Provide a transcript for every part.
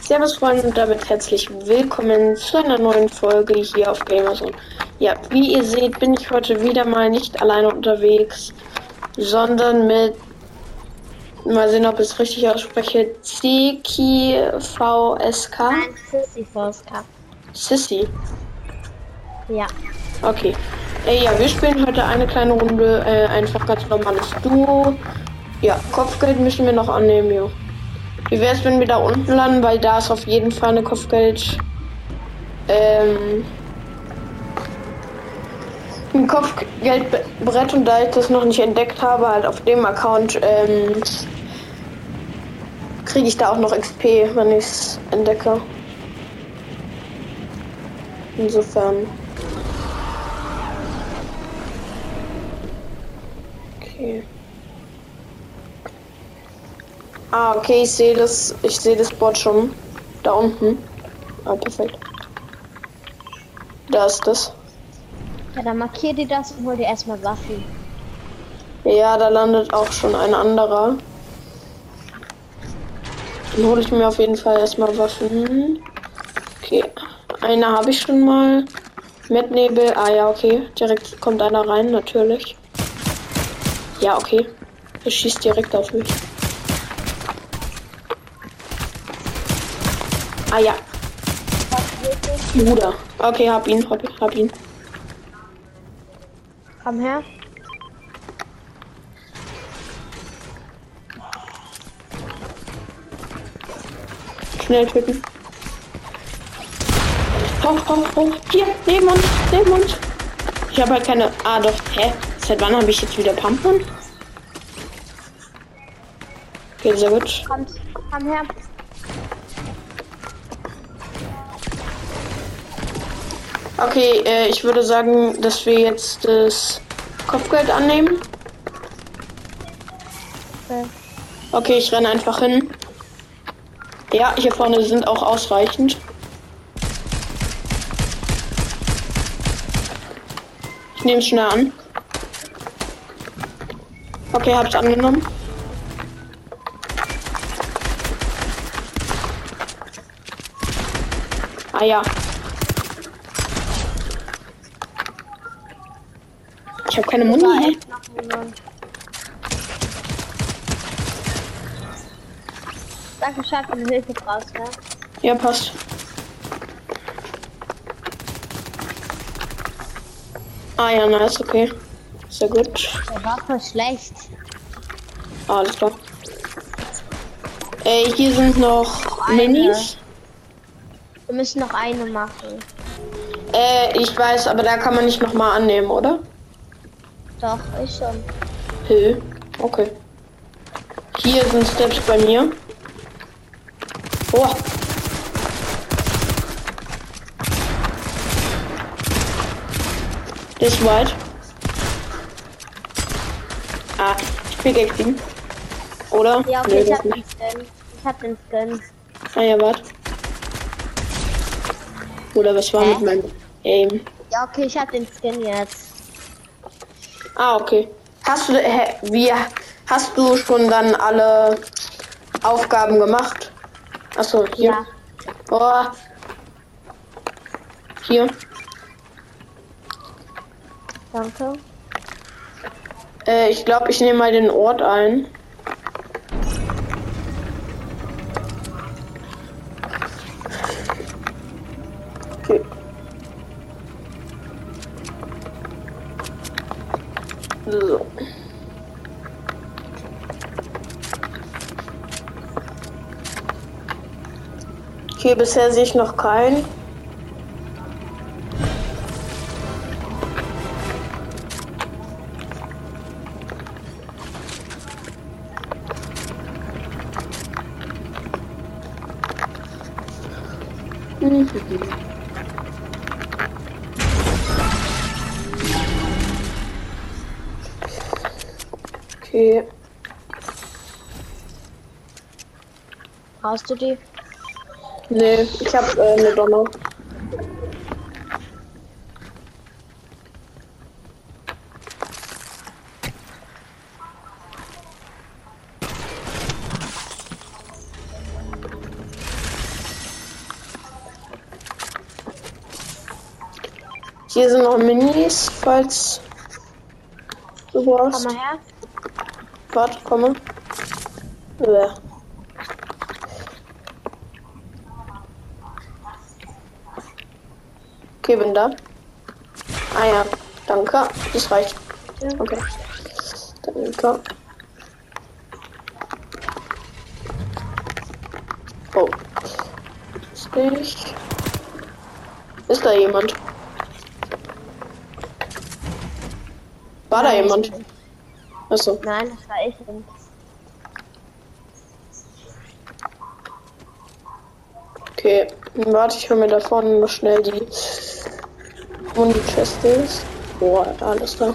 Servus Freunde und damit herzlich willkommen zu einer neuen Folge hier auf Gamerzone. Ja, wie ihr seht, bin ich heute wieder mal nicht alleine unterwegs, sondern mit, mal sehen, ob ich es richtig ausspreche, Ziki VSK. Nein, Sissy VSK. Sissy. Ja. Okay. Äh, ja, wir spielen heute eine kleine Runde, äh, einfach ganz normales Duo. Ja, Kopfgeld müssen wir noch annehmen, jo. Wie wäre es, wenn wir da unten landen, weil da ist auf jeden Fall eine Kopfgeld. Ähm. Ein Kopfgeldbrett und da ich das noch nicht entdeckt habe, halt auf dem Account, ähm, kriege ich da auch noch XP, wenn ich es entdecke. Insofern. Okay. Ah, okay, ich sehe das, ich sehe das Board schon. Da unten. Ah, perfekt. Da ist das. Ja, dann markier dir das und hol dir erstmal Waffen. Ja, da landet auch schon ein anderer. Dann hole ich mir auf jeden Fall erstmal Waffen. Okay. Eine habe ich schon mal. Mit Nebel. Ah ja, okay. Direkt kommt einer rein, natürlich. Ja, okay. Er schießt direkt auf mich. Ah ja. Bruder. Okay, hab ihn, hab, hab ihn. Komm her. Schnell töten. Hoch, hoch, hoch. Hier, neben uns, neben uns. Ich habe halt keine. Ah, doch. Hä? Seit wann habe ich jetzt wieder Pumpern? Okay, sehr gut. Kommt. Komm her. Okay, äh, ich würde sagen, dass wir jetzt das Kopfgeld annehmen. Okay. Okay, ich renne einfach hin. Ja, hier vorne sind auch ausreichend. Ich nehme es schnell an. Okay, hab's angenommen. Ah ja. Ich habe keine Muni. hä? Danke, Schatz, wenn du Hilfe brauchst, ne? Ja, passt. Ah ja, nice, okay. Sehr gut. Der war voll schlecht. Alles klar. Ey, hier sind noch Eine. Minis. Wir müssen noch eine machen. Äh, ich weiß, aber da kann man nicht nochmal annehmen, oder? Doch, ich schon. Hö. Okay. Hier sind Steps bei mir. Oh. Das ist weit. Ah, ich pickaxe ihn. Oder? Ja, okay, Nö, ich hab nicht. den Skin. Ich hab den Skin. Ah ja, warte. Oder was war Hä? mit meinem Aim? Ja, okay, ich hab den Skin jetzt. Ah, okay. Hast du, hä, wie, hast du schon dann alle Aufgaben gemacht? Achso, hier. Ja. Oh. Hier. Danke. Äh, ich glaube, ich nehme mal den Ort ein. So. Okay, bisher sehe ich noch keinen. Okay. Hast du die? Nee, ich hab äh, eine Donner. Hier sind noch Minis, falls du brauchst. Komm mal her. Warte, komme. Ja. Okay, bin da. Ah ja, danke. Das reicht. Okay. Danke. Oh. Ist nicht. Ist da jemand? War da jemand? Achso. Nein, das war ich nicht. Okay, warte ich hol mir da vorne noch schnell die wo die ist. Boah, alles da.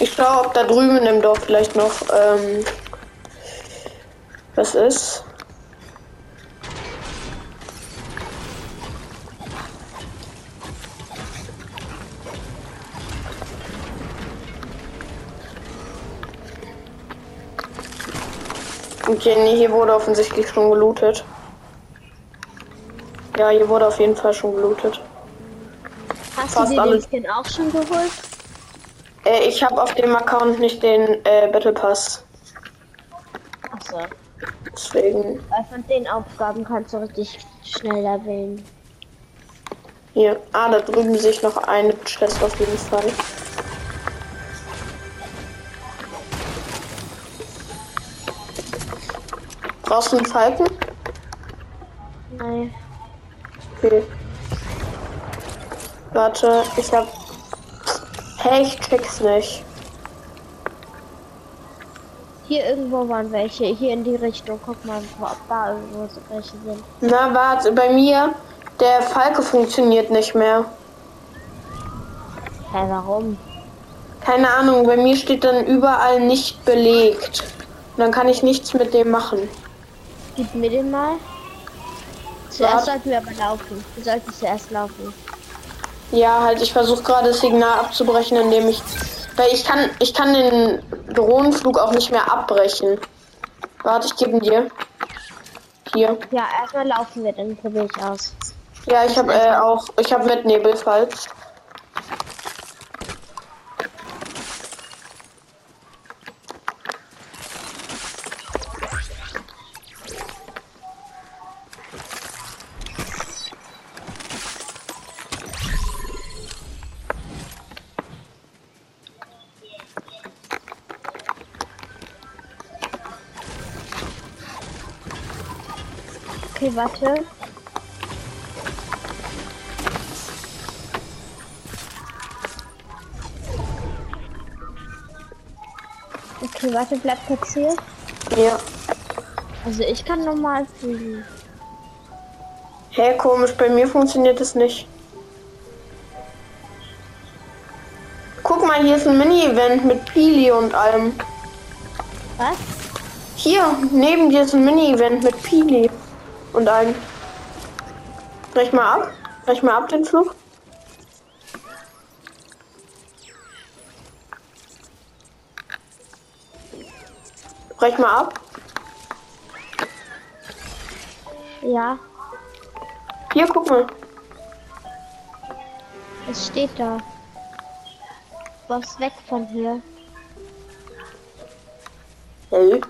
Ich schaue, ob da drüben im Dorf vielleicht noch ähm, was ist. Okay, nee, hier wurde offensichtlich schon gelootet. Ja, hier wurde auf jeden Fall schon gelootet. Hast Fast du dir alles. den Skin auch schon geholt? Äh, ich habe auf dem Account nicht den äh, Battle Pass. Achso. Deswegen Weil von den Aufgaben kannst du richtig schnell erwähnen. hier. Ah, da drüben sehe ich noch eine Chest auf jeden Fall. Brauchst du einen Falken? Nein. Okay. Warte, ich hab. Hey, ich check's nicht. Hier irgendwo waren welche. Hier in die Richtung. Guck mal, ob da irgendwo so welche sind. Na, warte, bei mir, der Falke funktioniert nicht mehr. Hä, warum? Keine Ahnung, bei mir steht dann überall nicht belegt. Und dann kann ich nichts mit dem machen. Gib mir den mal. Zuerst Warte. sollten wir aber laufen. Wir sollten zuerst laufen. Ja, halt, ich versuche gerade das Signal abzubrechen, indem ich. Weil ich kann, ich kann den Drohnenflug auch nicht mehr abbrechen. Warte, ich gebe ihn dir. Hier. Ja, erstmal laufen wir, dann probiere ich aus. Ja, ich habe äh, auch, ich habe mit Nebelfalls. Okay, warte. Okay, warte, bleib hier. Ja. Also ich kann normal fliegen. Hä, komisch, bei mir funktioniert es nicht. Guck mal, hier ist ein Mini-Event mit Pili und allem. Was? Hier, neben dir ist ein Mini-Event mit Pili und allem. Brech mal ab. Brech mal ab den Flug. Brech mal ab. Ja, Hier, guck mal. es steht da. Was weg von hier. Hey.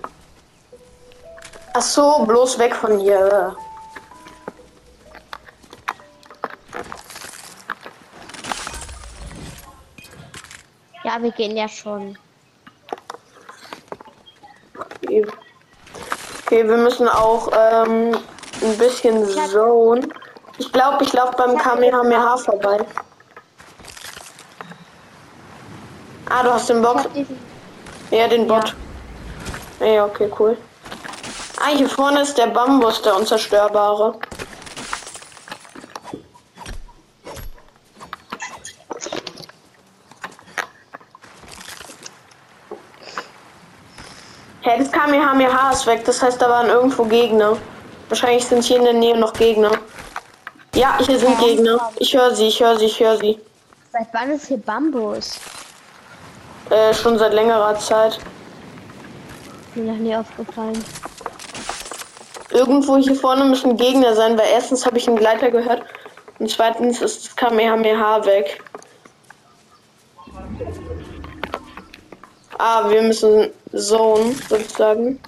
Ach so, bloß weg von hier. Ja, wir gehen ja schon. Okay, Okay, wir müssen auch ähm, ein bisschen zone. Ich glaube, ich laufe beim Kamehameha vorbei. Ah, du hast den Ich diesen. Ja, den Bot. Ja, okay, cool. Ah, hier vorne ist der Bambus, der unzerstörbare. Hä, das Kamehameha ist weg, das heißt, da waren irgendwo Gegner. Wahrscheinlich sind hier in der Nähe noch Gegner. Ja, hier sind Ja. Gegner. Ich höre sie, ich höre sie, ich höre sie. Seit wann ist hier Bambus? Äh, schon seit längerer Zeit. Mir noch nie aufgefallen. Irgendwo hier vorne müssen Gegner sein, weil erstens habe ich einen Gleiter gehört und zweitens ist das Kamehameha weg. Ah, wir müssen Zone sozusagen.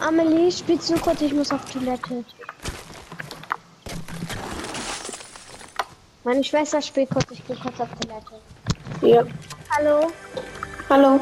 Amelie, spielst du kurz? Ich muss auf Toilette. Meine Schwester spielt kurz, ich gehe kurz auf Toilette. Ja. Hallo? Hallo.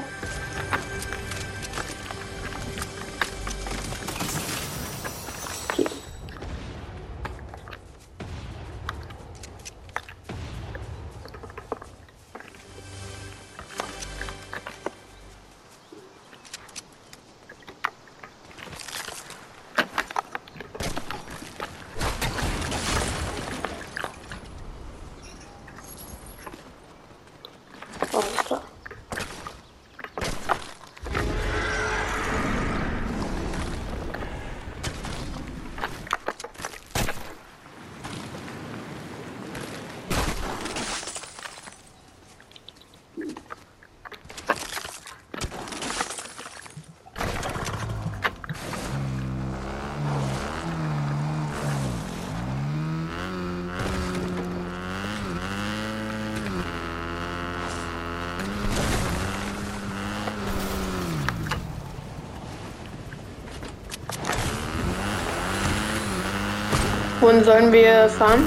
Wohin sollen wir fahren?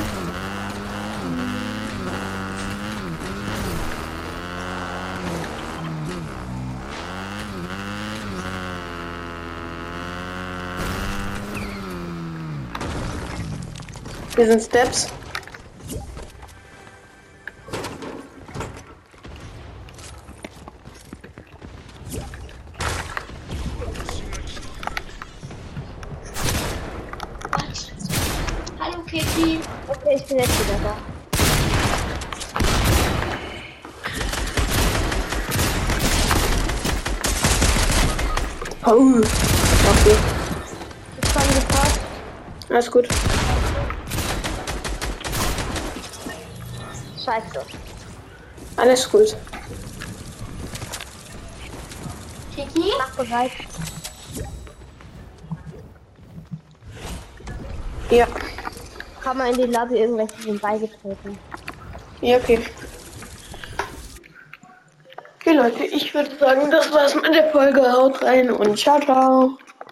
Hier sind Steps. Ich bin jetzt wieder da. Oh. Okay. Ich komme sofort. Alles gut. Scheiße. Alles gut. Kitty? Mach bereit. Ja. Komm mal in die Lobby, irgendwelche sind beigetreten. Ja, okay. Okay, Leute, ich würde sagen, das war's mit der Folge. Haut rein und ciao, ciao.